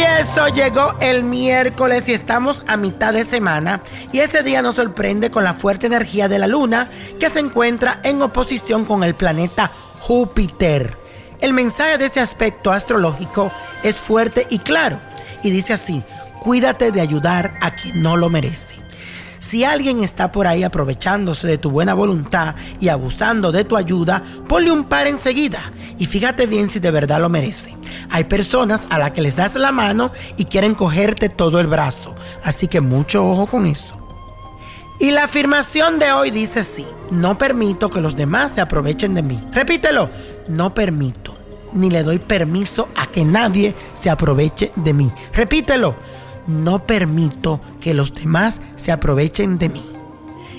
eso llegó el miércoles y estamos a mitad de semana y este día nos sorprende con la fuerte energía de la luna que se encuentra en oposición con el planeta Júpiter. El mensaje de este aspecto astrológico es fuerte y claro y dice así, cuídate de ayudar a quien no lo merece. Si alguien está por ahí aprovechándose de tu buena voluntad y abusando de tu ayuda, ponle un par enseguida y fíjate bien si de verdad lo merece. Hay personas a las que les das la mano y quieren cogerte todo el brazo, así que mucho ojo con eso. Y la afirmación de hoy dice así, no permito que los demás se aprovechen de mí. Repítelo, no permito, ni le doy permiso a que nadie se aproveche de mí. Repítelo, no permito que los demás se aprovechen de mí.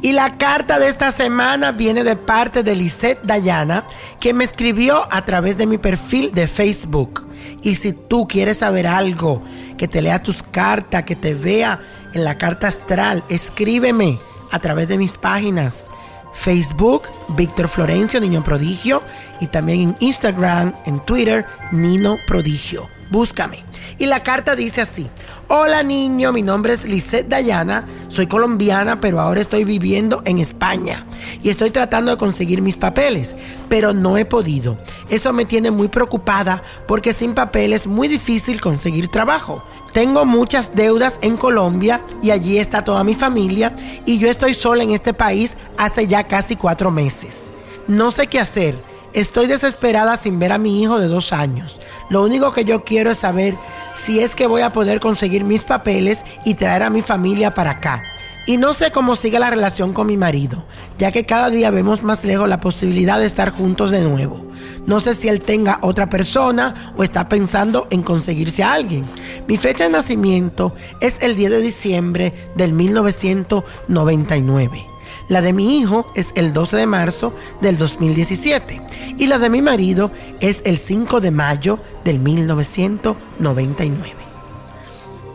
Y la carta de esta semana viene de parte de Lisette Dayana, que me escribió a través de mi perfil de Facebook. Y si tú quieres saber algo, que te lea tus cartas, que te vea en la carta astral, escríbeme a través de mis páginas. Facebook, Víctor Florencio, Niño Prodigio, y también en Instagram, en Twitter, Nino Prodigio. Búscame. Y la carta dice así: Hola niño, mi nombre es Lisette Dayana, soy colombiana, pero ahora estoy viviendo en España y estoy tratando de conseguir mis papeles, pero no he podido. Eso me tiene muy preocupada porque sin papeles es muy difícil conseguir trabajo. Tengo muchas deudas en Colombia y allí está toda mi familia y yo estoy sola en este país hace ya casi cuatro meses. No sé qué hacer. Estoy desesperada sin ver a mi hijo de dos años. Lo único que yo quiero es saber si es que voy a poder conseguir mis papeles y traer a mi familia para acá. Y no sé cómo sigue la relación con mi marido, ya que cada día vemos más lejos la posibilidad de estar juntos de nuevo. No sé si él tenga otra persona o está pensando en conseguirse a alguien. Mi fecha de nacimiento es el 10 de diciembre del 1999. La de mi hijo es el 12 de marzo del 2017 y la de mi marido es el 5 de mayo del 1999.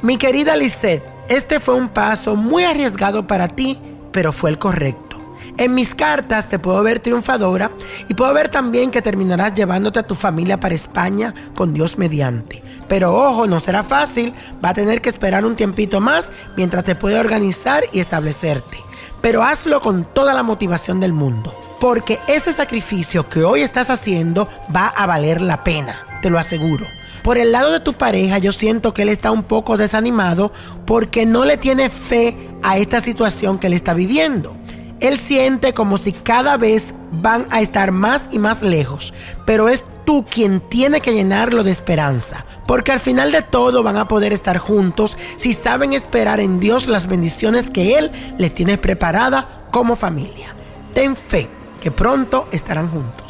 Mi querida Lisette, este fue un paso muy arriesgado para ti, pero fue el correcto. En mis cartas te puedo ver triunfadora y puedo ver también que terminarás llevándote a tu familia para España con Dios mediante. Pero ojo, no será fácil, va a tener que esperar un tiempito más mientras te puede organizar y establecerte pero hazlo con toda la motivación del mundo, porque ese sacrificio que hoy estás haciendo va a valer la pena, te lo aseguro. Por el lado de tu pareja, yo siento que él está un poco desanimado porque no le tiene fe a esta situación que él está viviendo. Él siente como si cada vez van a estar más y más lejos, pero es tú quien tiene que llenarlo de esperanza. Porque al final de todo van a poder estar juntos si saben esperar en Dios las bendiciones que Él les tiene preparada como familia. Ten fe que pronto estarán juntos.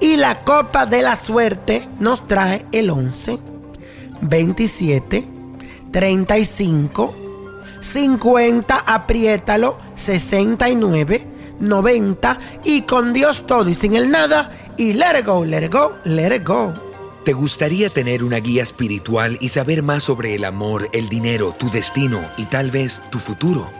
Y la copa de la suerte nos trae el 11, 27, 35, 50, apriétalo, 69, 90 y con Dios todo y sin el nada y let go, let go, let it go. ¿Te gustaría tener una guía espiritual y saber más sobre el amor, el dinero, tu destino y tal vez tu futuro?